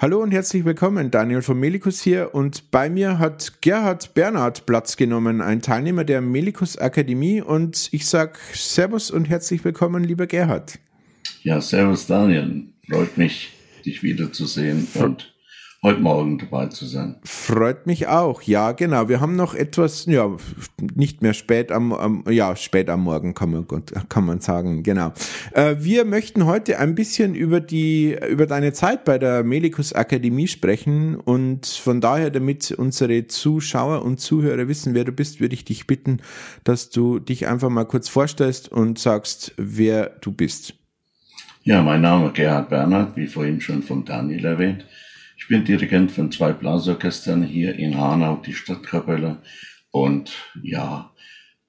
Hallo und herzlich willkommen, Daniel von Melikus hier und bei mir hat Gerhard Bernhard Platz genommen, ein Teilnehmer der Melikus Akademie. Und ich sag Servus und herzlich willkommen, lieber Gerhard. Ja, Servus Daniel, freut mich, dich wiederzusehen und heute Morgen dabei zu sein. Freut mich auch. Ja, genau. Wir haben noch etwas, ja, nicht mehr spät am, am ja, spät am Morgen kann man, kann man sagen. Genau. Äh, wir möchten heute ein bisschen über die, über deine Zeit bei der Melikus Akademie sprechen und von daher, damit unsere Zuschauer und Zuhörer wissen, wer du bist, würde ich dich bitten, dass du dich einfach mal kurz vorstellst und sagst, wer du bist. Ja, mein Name ist Gerhard Bernhard, wie vorhin schon von Daniel erwähnt. Ich bin Dirigent von zwei Blasorchestern hier in Hanau, die Stadtkapelle. Und ja,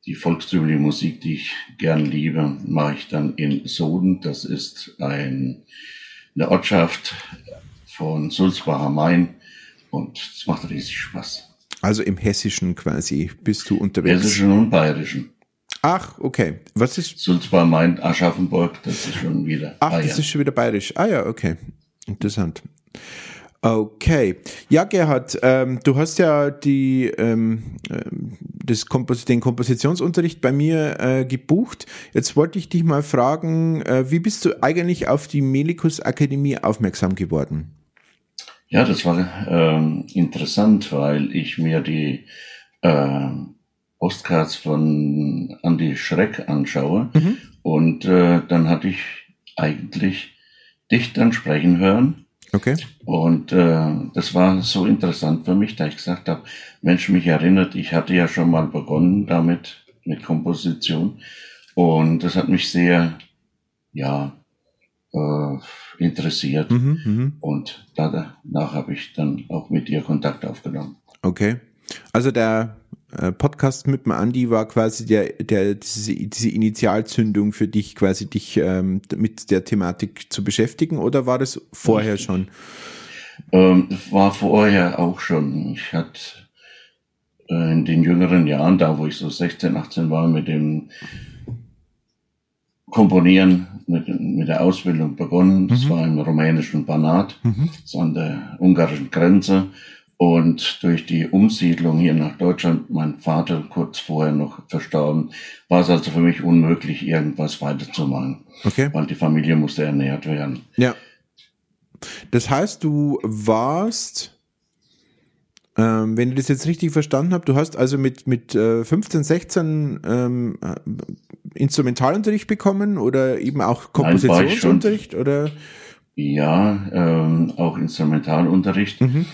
die volkstümliche Musik, die ich gern liebe, mache ich dann in Soden. Das ist ein, eine Ortschaft von Sulzbacher Main. Und es macht riesig Spaß. Also im Hessischen quasi bist du unterwegs. Hessischen und Bayerischen. Ach, okay. Was ist? Sulzbach Main, Aschaffenburg, das ist schon wieder Ach, Bayern. das ist schon wieder bayerisch. Ah ja, okay. Interessant. Okay. Ja, Gerhard, ähm, du hast ja die, ähm, ähm, das Kompos den Kompositionsunterricht bei mir äh, gebucht. Jetzt wollte ich dich mal fragen, äh, wie bist du eigentlich auf die Melikus Akademie aufmerksam geworden? Ja, das war ähm, interessant, weil ich mir die äh, Postcards von Andy Schreck anschaue mhm. und äh, dann hatte ich eigentlich dich dann sprechen hören Okay. Und äh, das war so interessant für mich, da ich gesagt habe, Mensch, mich erinnert, ich hatte ja schon mal begonnen damit, mit Komposition. Und das hat mich sehr, ja, äh, interessiert. Mhm, mh. Und danach habe ich dann auch mit ihr Kontakt aufgenommen. Okay. Also der Podcast mit dem Andi war quasi der, der, diese, diese Initialzündung für dich, quasi dich ähm, mit der Thematik zu beschäftigen oder war das vorher schon? Ähm, war vorher auch schon. Ich hatte äh, in den jüngeren Jahren, da wo ich so 16, 18 war, mit dem Komponieren, mit, mit der Ausbildung begonnen. Das mhm. war im rumänischen Banat, mhm. so an der ungarischen Grenze. Und durch die Umsiedlung hier nach Deutschland, mein Vater kurz vorher noch verstorben, war es also für mich unmöglich, irgendwas weiterzumachen. Okay. Weil die Familie musste ernährt werden. Ja. Das heißt, du warst, ähm, wenn ich das jetzt richtig verstanden habe, du hast also mit, mit äh, 15, 16 ähm, äh, Instrumentalunterricht bekommen oder eben auch Kompositionsunterricht? Nein, oder? Ja, ähm, auch Instrumentalunterricht. Mhm.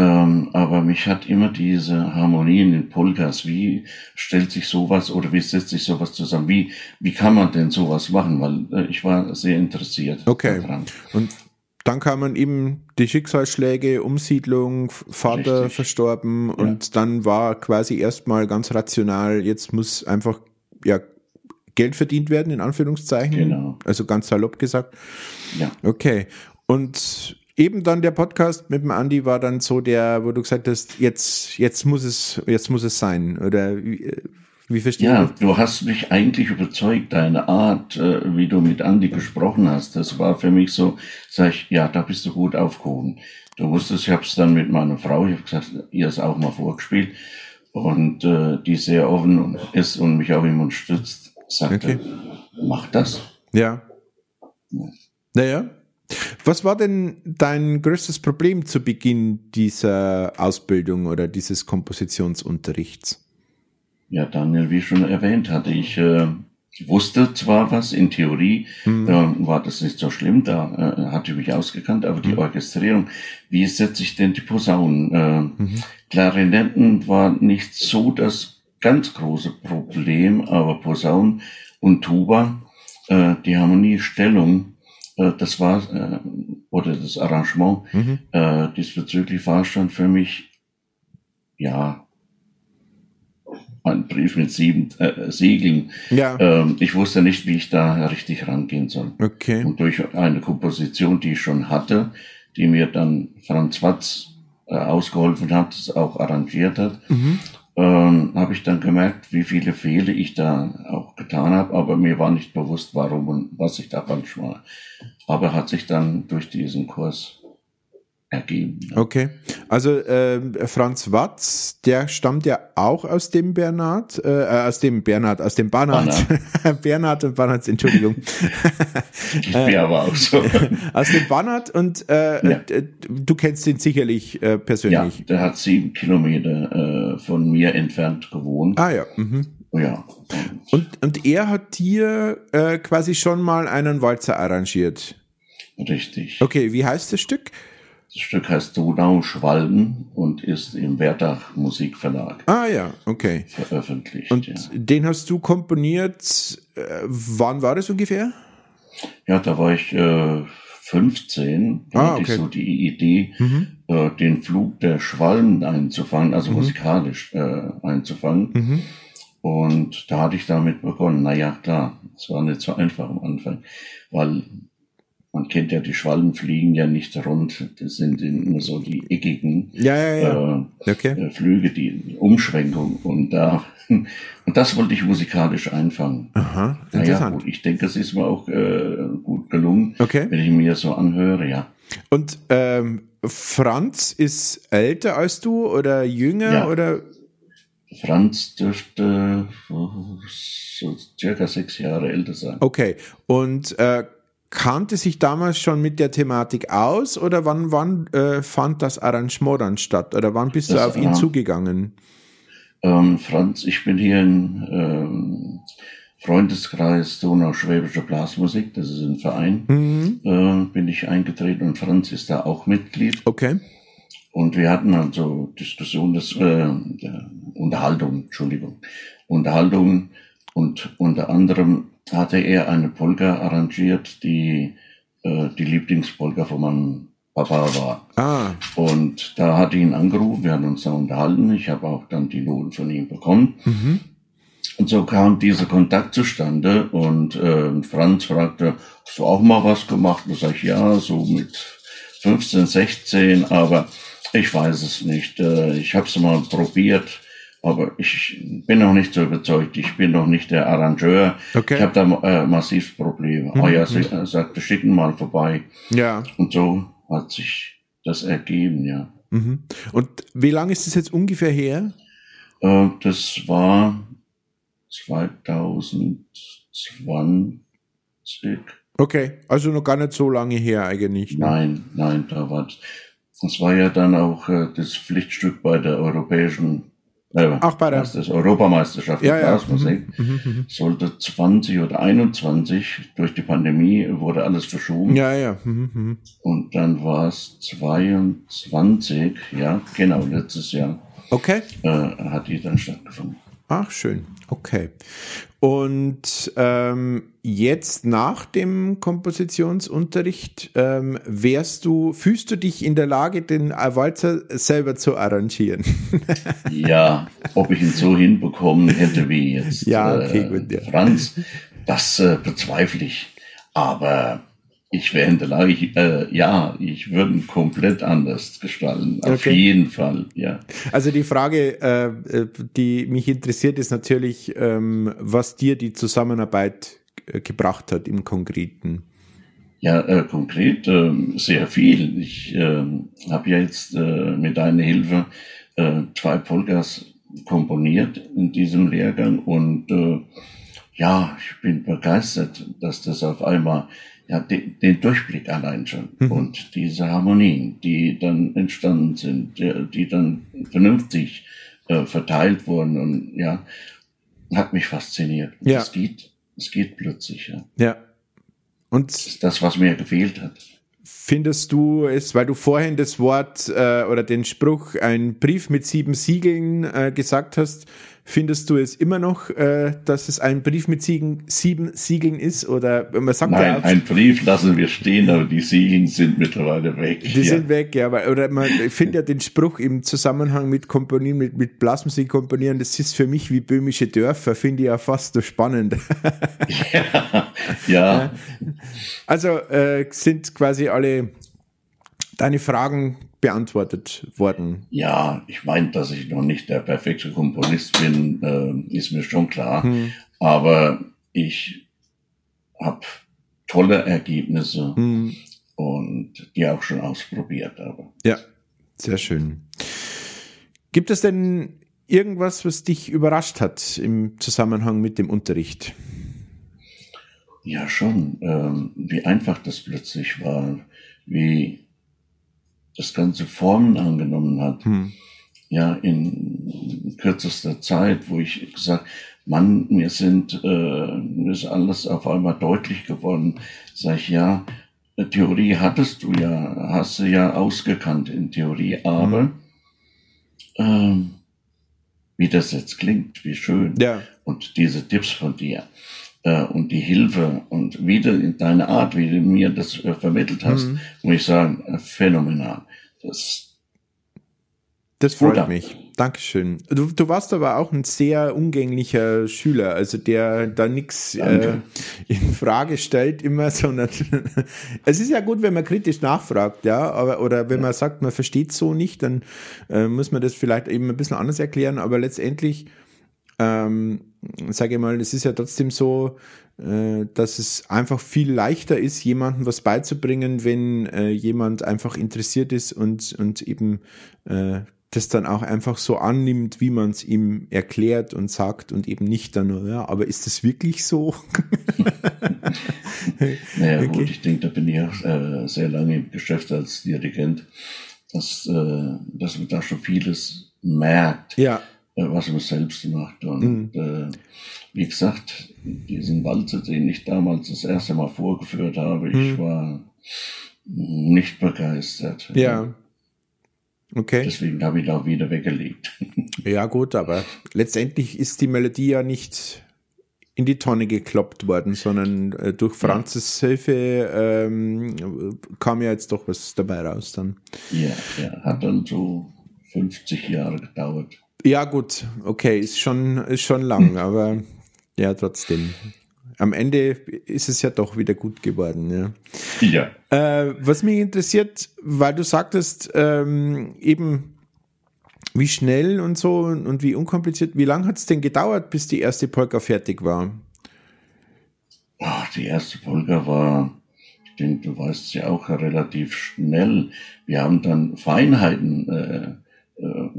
Ähm, aber mich hat immer diese Harmonie in den Polkas, wie stellt sich sowas oder wie setzt sich sowas zusammen? Wie, wie kann man denn sowas machen? Weil äh, ich war sehr interessiert okay. daran. Und dann kamen eben die Schicksalsschläge, Umsiedlung, Vater Richtig. verstorben ja. und dann war quasi erstmal ganz rational, jetzt muss einfach ja Geld verdient werden, in Anführungszeichen. Genau. Also ganz salopp gesagt. Ja. Okay. Und eben dann der Podcast mit dem Andi war dann so der, wo du gesagt hast, jetzt, jetzt muss es, jetzt muss es sein. Oder wie, wie verstehst ja, du? du hast mich eigentlich überzeugt, deine Art, äh, wie du mit Andi gesprochen hast. Das war für mich so, sag ich, ja, da bist du gut aufgehoben. Du wusstest, ich habe es dann mit meiner Frau, ich habe gesagt, ihr es auch mal vorgespielt. Und äh, die sehr offen ist und mich auch immer unterstützt, sagte, okay. mach das. Ja. ja. Naja, was war denn dein größtes Problem zu Beginn dieser Ausbildung oder dieses Kompositionsunterrichts? Ja, Daniel, wie schon erwähnt hatte, ich äh, wusste zwar was in Theorie, hm. da war das nicht so schlimm, da äh, hatte ich mich ausgekannt, aber die hm. Orchestrierung, wie setze ich denn die Posaunen? Äh, mhm. Klarinetten war nicht so das ganz große Problem, aber Posaunen und Tuba, äh, die Harmoniestellung, äh, das war, äh, oder das Arrangement mhm. äh, diesbezüglich war schon für mich, ja, ein Brief mit sieben äh, Siegeln. Ja. Ähm, ich wusste nicht, wie ich da richtig rangehen soll. Okay. Und durch eine Komposition, die ich schon hatte, die mir dann Franz Watz äh, ausgeholfen hat, auch arrangiert hat, mhm ähm, habe ich dann gemerkt, wie viele Fehler ich da auch getan habe, aber mir war nicht bewusst, warum und was ich da falsch war. Aber hat sich dann durch diesen Kurs ergeben. Okay, also äh, Franz Watz, der stammt ja auch aus dem Bernhard, äh, aus dem Bernhard, aus dem Bernhard, Bernhard und Bernhard, Entschuldigung. ich bin aber auch so. aus dem Bernhard und äh, ja. du kennst ihn sicherlich äh, persönlich. Ja, der hat sieben Kilometer äh, von mir entfernt gewohnt. Ah ja. Mhm. Ja. Und, und er hat dir äh, quasi schon mal einen Walzer arrangiert. Richtig. Okay, wie heißt das Stück? Das Stück heißt Donauschwalden und ist im Werdach Musikverlag. Ah ja, okay. Veröffentlicht. Und ja. den hast du komponiert, äh, wann war das ungefähr? Ja, da war ich äh, 15. Da Ah, hatte okay. ich so die Idee, Mhm. äh, den Flug der Schwalben einzufangen, also Mhm. musikalisch äh, einzufangen. Mhm. Und da hatte ich damit begonnen. Naja, klar, es war nicht so einfach am Anfang, weil man kennt ja, die Schwalben fliegen ja nicht rund, das sind immer so die eckigen Ja, ja, ja. äh, okay. äh, Flüge, die Umschwenkung und da und das wollte ich musikalisch einfangen. Aha, Naja, interessant. gut, ich denke, es ist mir auch äh, gut gelungen, Okay. wenn ich mir so anhöre, ja. Und ähm, Franz ist älter als du oder jünger Ja. oder Franz dürfte äh, so circa sechs Jahre älter sein. okay. Und äh, kannte sich damals schon mit der Thematik aus oder wann, wann äh, fand das Arrangement dann statt? Oder wann bist du Das auf ihn war- zugegangen? Ähm, Franz, ich bin hier im ähm, Freundeskreis Donau-Schwäbische Blasmusik, das ist ein Verein, Mhm. äh, bin ich eingetreten und Franz ist da auch Mitglied. Okay. Und wir hatten also Diskussion, des, äh, Unterhaltung, Entschuldigung, Unterhaltung und unter anderem hatte er eine Polka arrangiert, die äh, die Lieblingspolka von meinem Papa war. Ah, Und da hatte ich ihn angerufen, wir hatten uns da unterhalten, ich habe auch dann die Noten von ihm bekommen. mhm. Und so kam dieser Kontakt zustande und äh, Franz fragte, hast du auch mal was gemacht? Da sag ich, ja, so mit 15, 16, aber ich weiß es nicht. Äh, ich habe es mal probiert, aber ich bin noch nicht so überzeugt. Ich bin noch nicht der Arrangeur. Okay. Ich habe da äh, massiv Probleme. Mhm, Ah ja, sie äh, sagte, schicken mal vorbei. ja. Und so hat sich das ergeben, ja. Mhm. Und wie lange ist das jetzt ungefähr her? Äh, das war 2020. Okay, also noch gar nicht so lange her eigentlich. ne? Nein, nein, da war das. Das war ja dann auch äh, das Pflichtstück bei der europäischen, äh, Ach, bei der- Europameisterschaft Ja, der ja. Blasmusik. Mhm, mhm, Sollte 20 oder 21 durch die Pandemie wurde alles verschoben. mhm. Ja, ja. Mhm, mhm. Und dann war es 22, ja, genau, letztes Jahr Okay. äh, hat die dann stattgefunden. Ach, schön. Okay. Und ähm, jetzt nach dem Kompositionsunterricht ähm, wärst du, fühlst du dich in der Lage, den Walzer selber zu arrangieren? Ja, ob ich ihn so hinbekommen hätte wie jetzt Ja, okay, äh, gut, ja. Franz, das äh, bezweifle ich. Aber ich wäre in der Lage, ich, äh, ja, ich würde ihn komplett anders gestalten. Auf Okay. jeden Fall, ja. Also die Frage, äh, äh, die mich interessiert, ist natürlich, ähm, was dir die Zusammenarbeit äh, gebracht hat im Konkreten. Ja, äh, konkret ähm, sehr viel. Ich ähm, habe ja jetzt äh, mit deiner Hilfe äh, zwei Polkas komponiert in diesem Lehrgang und äh, ja, ich bin begeistert, dass das auf einmal ja den, den Durchblick allein schon Mhm. und diese Harmonien, die dann entstanden sind, die, die dann vernünftig äh, verteilt wurden und ja, hat mich fasziniert. Ja. Es geht, es geht plötzlich. Ja. Ja. Und Das ist das, was mir gefehlt hat. Findest du es, weil du vorhin das Wort äh, oder den Spruch, ein Brief mit sieben Siegeln äh, gesagt hast, findest du es immer noch, äh, dass es ein Brief mit sieben, sieben Siegeln ist? Oder man sagt ja Nein, auch, ein Brief lassen wir stehen, aber die Siegel sind mittlerweile weg. die ja. sind weg, ja, aber, oder man ich finde ja den Spruch im Zusammenhang mit Komponieren, mit, mit Blasmusik komponieren, das ist für mich wie böhmische Dörfer, finde ich ja fast so spannend. ja, ja, Also äh, sind quasi alle deine Fragen beantwortet worden. ja, ich meine, dass ich noch nicht der perfekte Komponist bin, äh, ist mir schon klar. Hm. Aber ich habe tolle Ergebnisse Hm. und die auch schon ausprobiert habe. Ja, sehr schön. Gibt es denn irgendwas, was dich überrascht hat im Zusammenhang mit dem Unterricht? Ja, schon. Ähm, wie einfach das plötzlich war, wie das ganze Formen angenommen hat. Hm. Ja, in kürzester Zeit, wo ich gesagt, Mann, mir sind, äh, mir ist alles auf einmal deutlich geworden. Sag ich, ja, Theorie hattest du ja, hast du ja ausgekannt in Theorie, aber mhm. ähm, wie das jetzt klingt, wie schön. Ja. Und diese Tipps von dir äh, und die Hilfe und wieder in deine Art, wie du mir das äh, vermittelt hast, mhm. muss ich sagen, äh, phänomenal. Das, das freut Oder? mich. Dankeschön. Du, du warst aber auch ein sehr umgänglicher Schüler, also der da nichts äh, in Frage stellt immer, sondern es ist ja gut, wenn man kritisch nachfragt, ja, aber oder wenn man sagt, man versteht so nicht, dann äh, muss man das vielleicht eben ein bisschen anders erklären, aber letztendlich ähm, sage ich mal, es ist ja trotzdem so, äh, dass es einfach viel leichter ist, jemandem was beizubringen, wenn äh, jemand einfach interessiert ist und, und eben äh, das dann auch einfach so annimmt, wie man es ihm erklärt und sagt und eben nicht dann nur, ja, aber ist das wirklich so? naja, okay. gut, ich denke, da bin ich auch äh, sehr lange im Geschäft als Dirigent, dass, äh, dass man da schon vieles merkt, ja. Äh, was man selbst macht. Und mhm. äh, wie gesagt, diesen Walzer, den ich damals das erste Mal vorgeführt habe, mhm. ich war nicht begeistert. Ja. Okay. Deswegen habe ich da wieder weggelegt. Ja, gut, aber letztendlich ist die Melodie ja nicht in die Tonne gekloppt worden, sondern äh, durch Franzes ja. Hilfe ähm, kam ja jetzt doch was dabei raus dann. Ja, ja, hat dann so 50 Jahre gedauert. Ja, gut, okay, ist schon, ist schon lang, hm. aber ja, trotzdem am Ende ist es ja doch wieder gut geworden. Ja. ja. Äh, was mich interessiert, weil du sagtest, ähm, eben wie schnell und so und wie unkompliziert, wie lange hat es denn gedauert, bis die erste Polka fertig war? Ach, die erste Polka war, ich denke, du weißt ja auch relativ schnell. Wir haben dann Feinheiten äh, äh,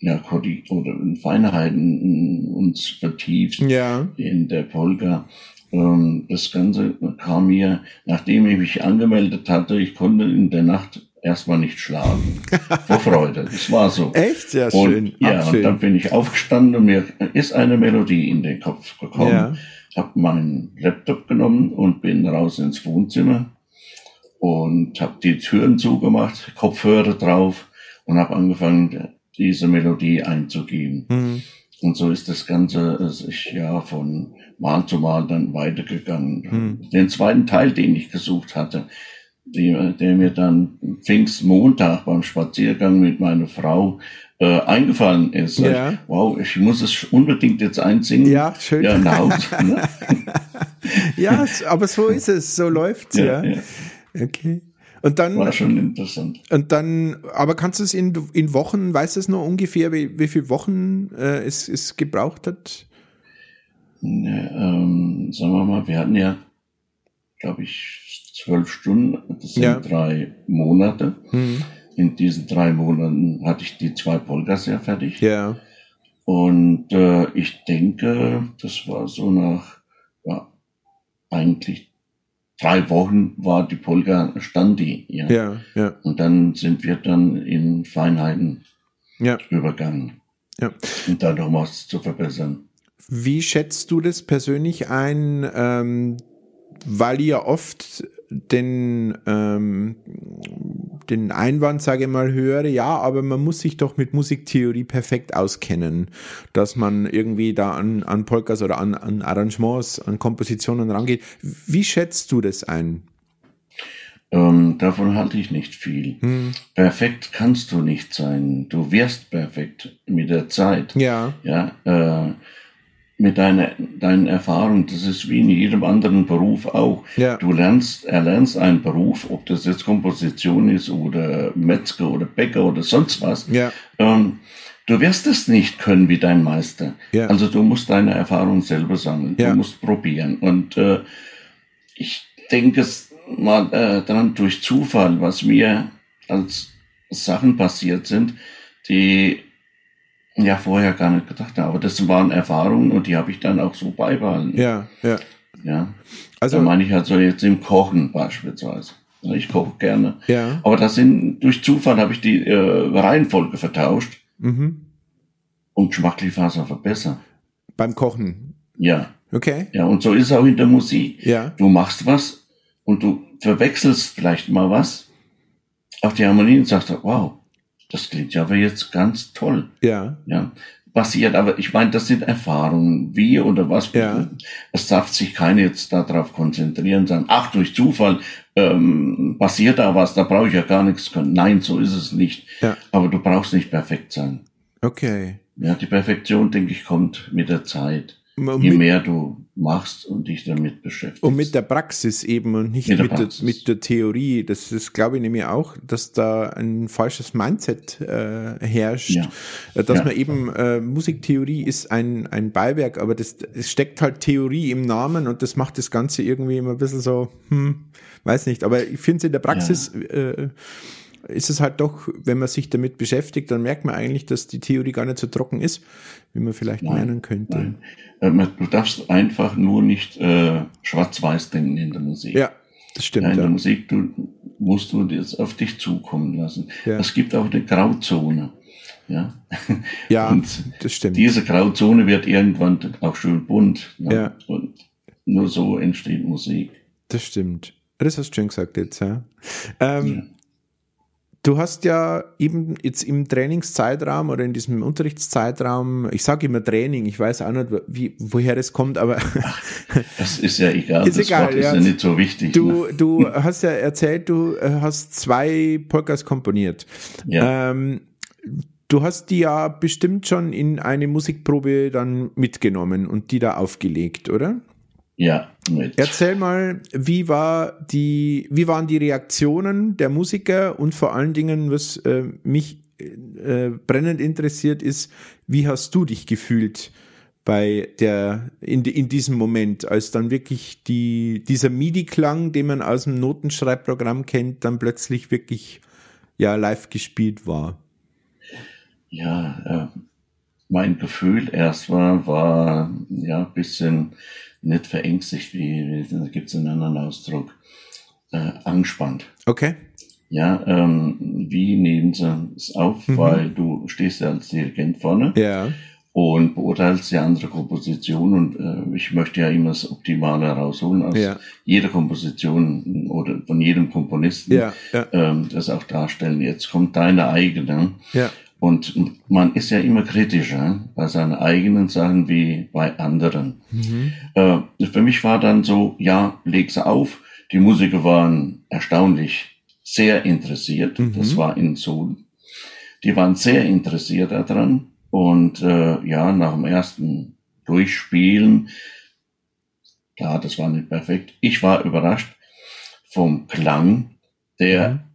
ja, oder in Feinheiten uns vertieft ja. in der Polka. Ähm, das Ganze kam mir, nachdem ich mich angemeldet hatte, ich konnte in der Nacht erstmal nicht schlafen. Vor Freude. Das war so. Echt? Ja, und, schön. Ja, Ach, und dann bin ich aufgestanden und mir ist eine Melodie in den Kopf gekommen. Ja. Hab meinen Laptop genommen und bin raus ins Wohnzimmer und habe die Türen zugemacht, Kopfhörer drauf und habe angefangen, diese Melodie einzugeben. Mhm. Und so ist das Ganze sich ja von Mal zu Mal dann weitergegangen. Mhm. Den zweiten Teil, den ich gesucht hatte, der, der mir dann Pfingstmontag beim Spaziergang mit meiner Frau äh, eingefallen ist. Ja. Ich, wow, ich muss es unbedingt jetzt einsingen. Ja, schön. Ja, laut, ne? ja aber so ist es, so läuft's ja. ja. ja. Okay. Und dann, War schon interessant. Und dann, aber kannst du es in, in Wochen, weißt du es noch ungefähr, wie, wie viele Wochen äh, es, es gebraucht hat? Ne, ähm, sagen wir mal, wir hatten ja, glaube ich, zwölf Stunden, das sind ja. drei Monate. Mhm. In diesen drei Monaten hatte ich die zwei Polkas ja fertig. Ja. Und äh, ich denke, das war so nach, ja, eigentlich drei Wochen war die Polka Standi. Ja. ja, ja. Und dann sind wir dann in Feinheiten ja. übergangen. Ja. Und da noch was zu verbessern. Wie schätzt du das persönlich ein, ähm, weil ihr oft den, ähm, den Einwand, sage ich mal, höre, ja, aber man muss sich doch mit Musiktheorie perfekt auskennen, dass man irgendwie da an, an Polkas oder an, an Arrangements, an Kompositionen rangeht. Wie schätzt du das ein? Ähm, davon halte ich nicht viel. Hm. Perfekt kannst du nicht sein. Du wirst perfekt mit der Zeit. Ja. Ja. Äh, mit deiner, deinen Erfahrungen, das ist wie in jedem anderen Beruf auch. Ja. Du lernst, erlernst einen Beruf, ob das jetzt Komposition ist oder Metzger oder Bäcker oder sonst was. Ja. Ähm, du wirst es nicht können wie dein Meister. Ja. Also du musst deine Erfahrungen selber sammeln. Ja. Du musst probieren. Und äh, ich denke, mal äh, dann durch Zufall, was mir als Sachen passiert sind, die ja vorher gar nicht gedacht habe. Aber das waren Erfahrungen und die habe ich dann auch so beibehalten. Ja, ja. Ja. Also da meine ich also jetzt im Kochen beispielsweise. Ich koche gerne. Ja. Aber das sind durch Zufall habe ich die äh, Reihenfolge vertauscht. Mhm. Und geschmacklich war es einfach besser. Beim Kochen. Ja. Okay. Ja, und so ist es auch in der Musik. Ja. Du machst was und du verwechselst vielleicht mal was auf die Harmonie und sagst, wow, das klingt ja aber jetzt ganz toll. Ja. Ja. Passiert, aber ich meine, das sind Erfahrungen, wie oder was. Ja. Es darf sich keiner jetzt darauf konzentrieren, sagen, ach, durch Zufall ähm, passiert da was, da brauche ich ja gar nichts können. Nein, so ist es nicht. Ja. Aber du brauchst nicht perfekt sein. Okay. Ja, die Perfektion, denke ich, kommt mit der Zeit. Je mehr du machst und dich damit beschäftigst. und mit der Praxis eben und nicht Mit der mit, der, mit der Theorie. Das ist, glaube ich, nämlich auch, dass da ein falsches Mindset äh, herrscht. Ja. Äh, Dass Ja. man eben, äh, Musiktheorie ist ein, ein Beiwerk, aber das, es steckt halt Theorie im Namen und das macht das Ganze irgendwie immer ein bisschen so, hm, weiß nicht. Aber ich finde es in der Praxis, äh, ist es halt doch, wenn man sich damit beschäftigt, dann merkt man eigentlich, dass die Theorie gar nicht so trocken ist, wie man vielleicht meinen könnte. Nein. Ähm, Du darfst einfach nur nicht äh, schwarz-weiß denken in der Musik. Ja, das Ja, stimmt. in der Ja. Musik du, musst du das auf dich zukommen lassen. Ja. Es gibt auch eine Grauzone. Ja, Ja, Und das stimmt. diese Grauzone wird irgendwann auch schön bunt. Ne? Ja. Und nur so entsteht Musik. Das stimmt. Das hast du schön gesagt jetzt, ja. Ähm, Du hast ja eben jetzt im Trainingszeitraum oder in diesem Unterrichtszeitraum, ich sage immer Training, ich weiß auch nicht, wie, woher das kommt, aber Das ist ja egal. Ist das egal, Wort ist ja. ja nicht so wichtig. du, ne? du hast ja erzählt, du äh, hast zwei Polkas komponiert. Ja. Ähm, du hast die ja bestimmt schon in eine Musikprobe dann mitgenommen und die da aufgelegt, oder? Ja, mit. Erzähl mal, wie war die, wie waren die Reaktionen der Musiker und vor allen Dingen, was äh, mich äh, brennend interessiert ist, wie hast du dich gefühlt bei der in, in diesem Moment, als dann wirklich die dieser MIDI-Klang, den man aus dem Notenschreibprogramm kennt, dann plötzlich wirklich ja live gespielt war. Ja, äh, mein Gefühl erst war, war ja ein bisschen nicht verängstigt, wie, da gibt es einen anderen Ausdruck, äh, angespannt. Okay. Ja, ähm, wie nehmen sie es auf, weil du stehst ja als Dirigent vorne Ja. und beurteilst die andere Komposition und äh, ich möchte ja immer das Optimale rausholen aus Ja. jeder Komposition oder von jedem Komponisten, Ja. Ja. ähm, das auch darstellen. Jetzt kommt deine eigene. Ja. Und man ist ja immer kritischer bei seinen eigenen Sachen wie bei anderen. Äh, für mich war dann so, ja, leg sie auf. Die Musiker waren erstaunlich sehr interessiert. Das war in Seoul. Die waren sehr interessiert daran. Und äh, ja, nach dem ersten Durchspielen, klar, das war nicht perfekt. Ich war überrascht vom Klang, der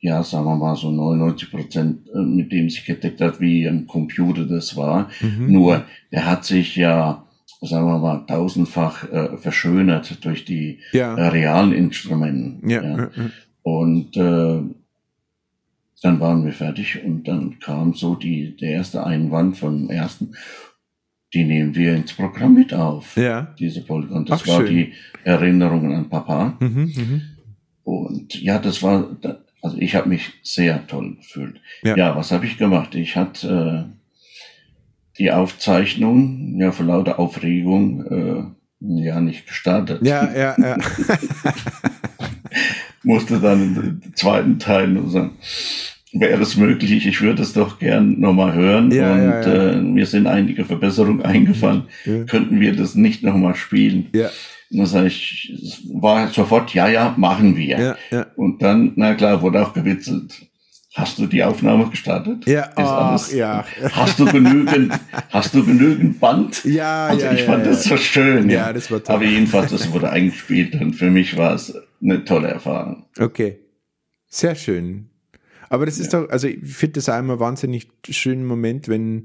ja, sagen wir mal so 99 Prozent äh, mit dem sich gedeckt hat, wie ein Computer das war. Mhm. Nur, der hat sich ja, sagen wir mal, tausendfach äh, verschönert durch die Ja. äh, realen Instrumenten. Ja. ja. Und äh, dann waren wir fertig und dann kam so die, der erste Einwand vom ersten, die nehmen wir ins Programm mit auf. Ja. Diese Polka. Und das Ach, war schön. die Erinnerungen an Papa. Mhm. Mhm. Und ja, das war, da- also ich habe mich sehr toll gefühlt. Ja. Ja, was habe ich gemacht? Ich hatte äh, die Aufzeichnung, ja, vor lauter Aufregung, äh, ja, nicht gestartet. Ja, ja, ja. Musste dann den zweiten Teil nur sagen, wäre es möglich, ich würde es doch gern nochmal hören. Ja, und ja, ja. Äh, mir sind einige Verbesserungen eingefallen. Könnten wir das nicht nochmal spielen? Ja, Und dann sage ich, es war sofort, ja, ja, machen wir. ja, ja. Und dann, na klar, wurde auch gewitzelt. Hast du die Aufnahme gestartet? Ja, Ist ach, alles- ja. Hast du genügend, hast du genügend Band? Ja, also ja, ich ja, fand ja. das so schön. Ja, das war toll. Aber jedenfalls, das wurde eingespielt und für mich war es eine tolle Erfahrung. Okay. Sehr schön. Aber das ist doch, also ich finde das immer wahnsinnig schönen Moment, wenn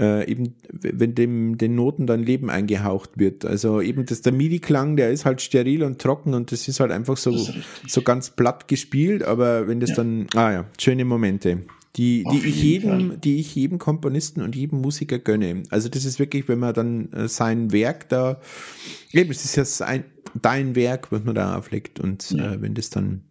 äh, eben, wenn dem den Noten dann Leben eingehaucht wird. Also eben das, der MIDI-Klang, der ist halt steril und trocken und das ist halt einfach so, so ganz platt gespielt, aber wenn das ja. dann, ah ja, schöne Momente die, die ich jedem, die ich jedem Komponisten und jedem Musiker gönne. Also das ist wirklich, wenn man dann äh, sein Werk da, eben, es ist ja sein, dein Werk, was man da auflegt und ja. äh, wenn das dann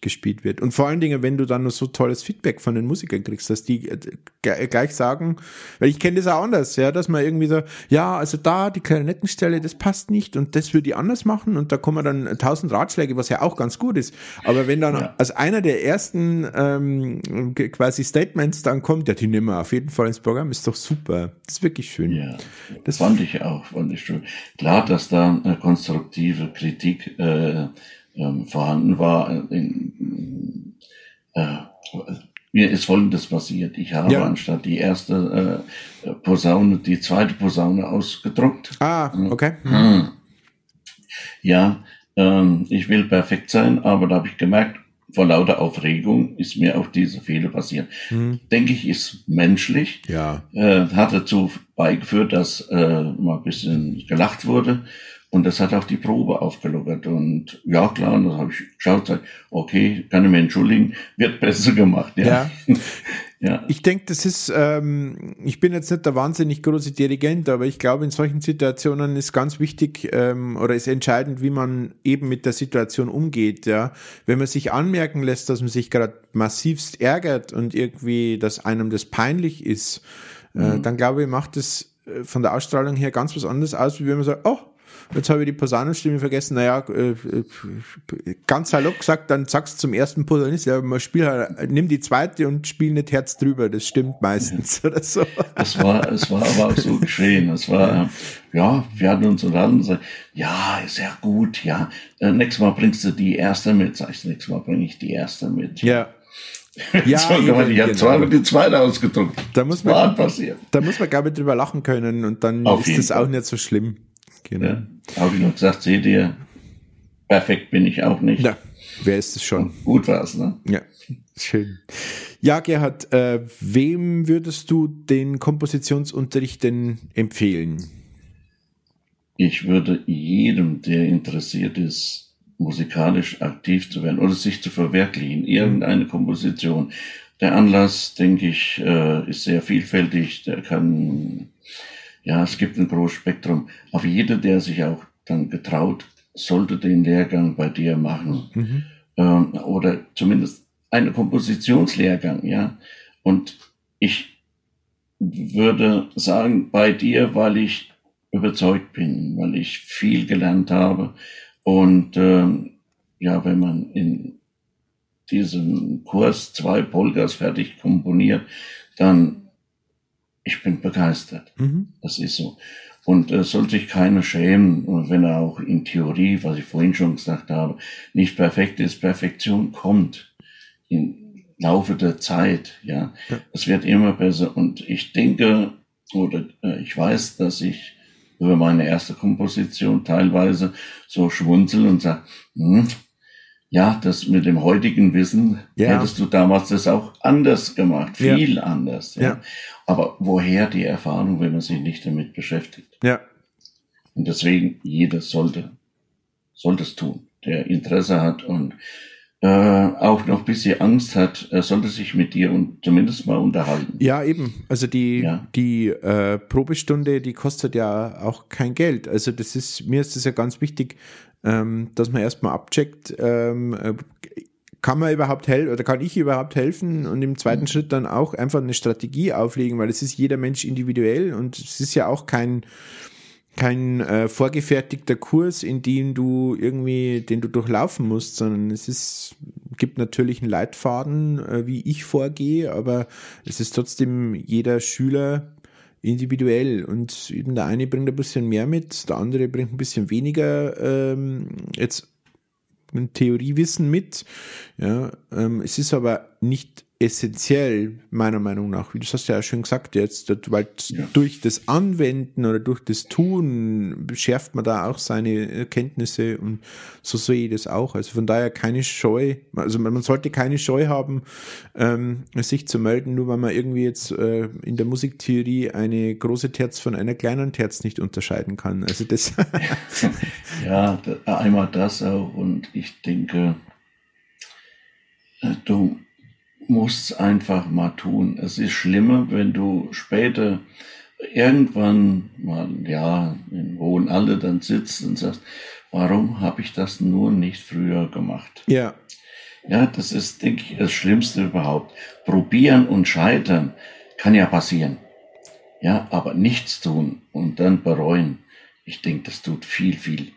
gespielt wird. Und vor allen Dingen, wenn du dann noch so tolles Feedback von den Musikern kriegst, dass die äh, gleich sagen, weil ich kenne das auch anders, ja, dass man irgendwie so, ja, also da die Klarinettenstelle, das passt nicht und das würde ich anders machen und da kommen dann tausend Ratschläge, was ja auch ganz gut ist. Aber wenn dann ja. als einer der ersten ähm, quasi Statements dann kommt, ja, die nehmen wir auf jeden Fall ins Programm, ist doch super. Das ist wirklich schön. Ja, das fand ich auch, fand ich schön. Klar, dass da äh, konstruktive Kritik äh, ähm, vorhanden war. Äh, in, äh, mir ist Folgendes passiert. Ich habe ja. anstatt die erste äh, Posaune die zweite Posaune ausgedruckt. Ah, okay. Mhm. Ja, ähm, ich will perfekt sein, aber da habe ich gemerkt, vor lauter Aufregung ist mir auch diese Fehler passiert. Mhm. Denke ich, ist menschlich. Ja. Äh, hat dazu beigeführt, dass äh, mal ein bisschen gelacht wurde. Und das hat auch die Probe aufgelockert. Und ja, klar, und das habe ich geschaut, okay, kann ich mir entschuldigen, wird besser gemacht. Ja. ja. ja. Ich denke, das ist, ähm, ich bin jetzt nicht der wahnsinnig große Dirigent, aber ich glaube, in solchen Situationen ist ganz wichtig ähm, oder ist entscheidend, wie man eben mit der Situation umgeht. Ja, Wenn man sich anmerken lässt, dass man sich gerade massivst ärgert und irgendwie, dass einem das peinlich ist, äh, mhm. dann glaube ich, macht es äh, von der Ausstrahlung her ganz was anderes aus, wie wenn man sagt, oh, Jetzt habe ich die Posaunenstimme vergessen. Naja, äh, äh, ganz salopp gesagt, dann sagst du zum ersten Posaunist, ja, man spielt halt, nimm die zweite und spiel nicht Herz drüber. Das stimmt meistens ja. oder so. Es war, es war aber auch so geschehen. Es war, ja, wir hatten uns unterhalten und gesagt, ja, ja gut, ja. Äh, nächstes Mal bringst du die erste mit. Sag ich, nächstes Mal bringe ich die erste mit. Ja. Ja, so, ich habe genau. zweimal die zweite ausgedruckt. Da muss man, passiert. Da muss man, glaube ich, drüber lachen können und dann Auf ist das auch nicht so schlimm. Genau. Ja, habe ich noch gesagt, seht ihr, perfekt bin ich auch nicht. Ja, wer ist es schon? Gut war es, ne? Ja, schön. Ja, Gerhard, äh, wem würdest du den Kompositionsunterricht denn empfehlen? Ich würde jedem, der interessiert ist, musikalisch aktiv zu werden oder sich zu verwirklichen, irgendeine Komposition. Der Anlass, denke ich, äh, ist sehr vielfältig. Der kann ja, es gibt ein großes Spektrum. Aber jeder, der sich auch dann getraut, sollte den Lehrgang bei dir machen. Mhm. Ähm, oder zumindest einen Kompositionslehrgang, ja. Und ich würde sagen, bei dir, weil ich überzeugt bin, weil ich viel gelernt habe. Und ähm, ja, wenn man in diesem Kurs zwei Polgas fertig komponiert, dann ich bin begeistert. Mhm. Das ist so. Und äh, soll sich keiner schämen, wenn er auch in Theorie, was ich vorhin schon gesagt habe, nicht perfekt ist. Perfektion kommt im Laufe der Zeit. Ja, ja. es wird immer besser. Und ich denke oder äh, ich weiß, dass ich über meine erste Komposition teilweise so schwunzel und sage, hm, ja, das mit dem heutigen Wissen ja. hättest du damals das auch anders gemacht, viel ja. anders. Ja. ja. Aber woher die Erfahrung, wenn man sich nicht damit beschäftigt? Ja. Und deswegen, jeder sollte, sollte es tun, der Interesse hat und äh, auch noch ein bisschen Angst hat, er sollte sich mit dir und zumindest mal unterhalten. Ja, eben. Also die, ja. die äh, Probestunde, die kostet ja auch kein Geld. Also das ist, mir ist das ja ganz wichtig, ähm, dass man erstmal abcheckt, ähm, äh, kann man überhaupt helfen oder kann ich überhaupt helfen und im zweiten mhm. Schritt dann auch einfach eine Strategie auflegen, weil es ist jeder Mensch individuell und es ist ja auch kein kein äh, vorgefertigter Kurs, in dem du irgendwie, den du durchlaufen musst, sondern es ist, gibt natürlich einen Leitfaden, äh, wie ich vorgehe, aber es ist trotzdem jeder Schüler individuell und eben der eine bringt ein bisschen mehr mit, der andere bringt ein bisschen weniger ähm, jetzt ein Theoriewissen mit. Ja, ähm, es ist aber nicht essentiell, meiner Meinung nach, wie du hast ja schön gesagt jetzt, weil ja. durch das Anwenden oder durch das Tun schärft man da auch seine Kenntnisse und so sehe ich das auch. Also von daher keine Scheu, also man sollte keine Scheu haben, ähm, sich zu melden, nur weil man irgendwie jetzt äh, in der Musiktheorie eine große Terz von einer kleinen Terz nicht unterscheiden kann. Also das. ja, einmal das auch und ich denke, äh, du musst es einfach mal tun. Es ist schlimmer, wenn du später irgendwann mal, ja, in hohen Alter dann sitzt und sagst, warum habe ich das nur nicht früher gemacht? Ja. Ja, das ist, denke ich, das Schlimmste überhaupt. Probieren und scheitern kann ja passieren. Ja, aber nichts tun und dann bereuen. Ich denke, das tut viel, viel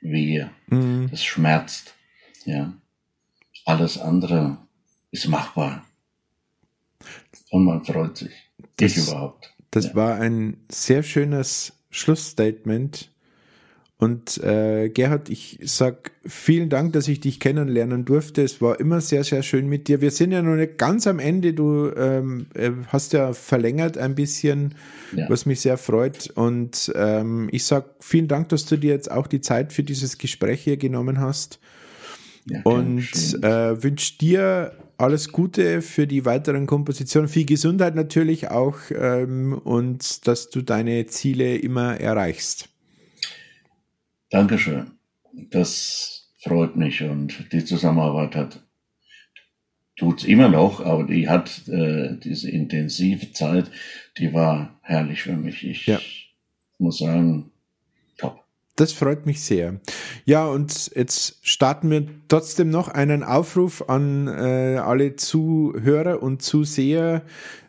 wehe. Mhm. Das schmerzt. Ja. Alles andere ist machbar. Und man freut sich. Das, ich überhaupt. Das ja. war ein sehr schönes Schlussstatement. Und äh, Gerhard, ich sag vielen Dank, dass ich dich kennenlernen durfte. Es war immer sehr, sehr schön mit dir. Wir sind ja noch nicht ganz am Ende. Du ähm, äh, hast ja verlängert ein bisschen, ja. was mich sehr freut. Und ähm, ich sag vielen Dank, dass du dir jetzt auch die Zeit für dieses Gespräch hier genommen hast. Ja, und äh, wünsche dir alles Gute für die weiteren Kompositionen, viel Gesundheit natürlich auch ähm, und dass du deine Ziele immer erreichst. Dankeschön. Das freut mich und die Zusammenarbeit hat tut es immer noch, aber die hat äh, diese intensive Zeit, die war herrlich für mich. Ich ja. muss sagen, das freut mich sehr. Ja, und jetzt starten wir trotzdem noch einen Aufruf an äh, alle Zuhörer und Zuseher.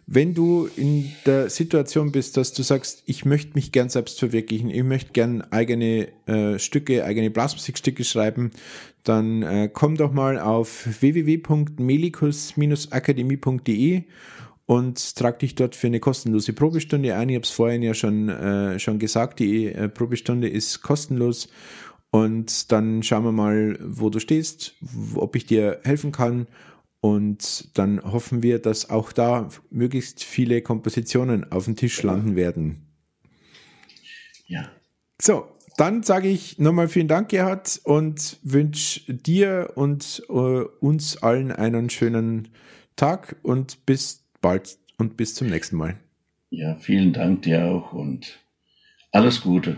Wenn du in der Situation bist, dass du sagst, ich möchte mich gern selbst verwirklichen, ich möchte gern eigene äh, Stücke, eigene Blasmusikstücke schreiben, dann äh, komm doch mal auf www.melikus-akademie.de und trag dich dort für eine kostenlose Probestunde ein. Ich habe es vorhin ja schon, äh, schon gesagt, die äh, Probestunde ist kostenlos. Und dann schauen wir mal, wo du stehst, ob ich dir helfen kann. Und dann hoffen wir, dass auch da möglichst viele Kompositionen auf dem Tisch landen werden. Ja. So, dann sage ich nochmal vielen Dank, Gerhard, und wünsche dir und äh, uns allen einen schönen Tag und bis bald und bis zum nächsten Mal. Ja, vielen Dank dir auch und alles Gute.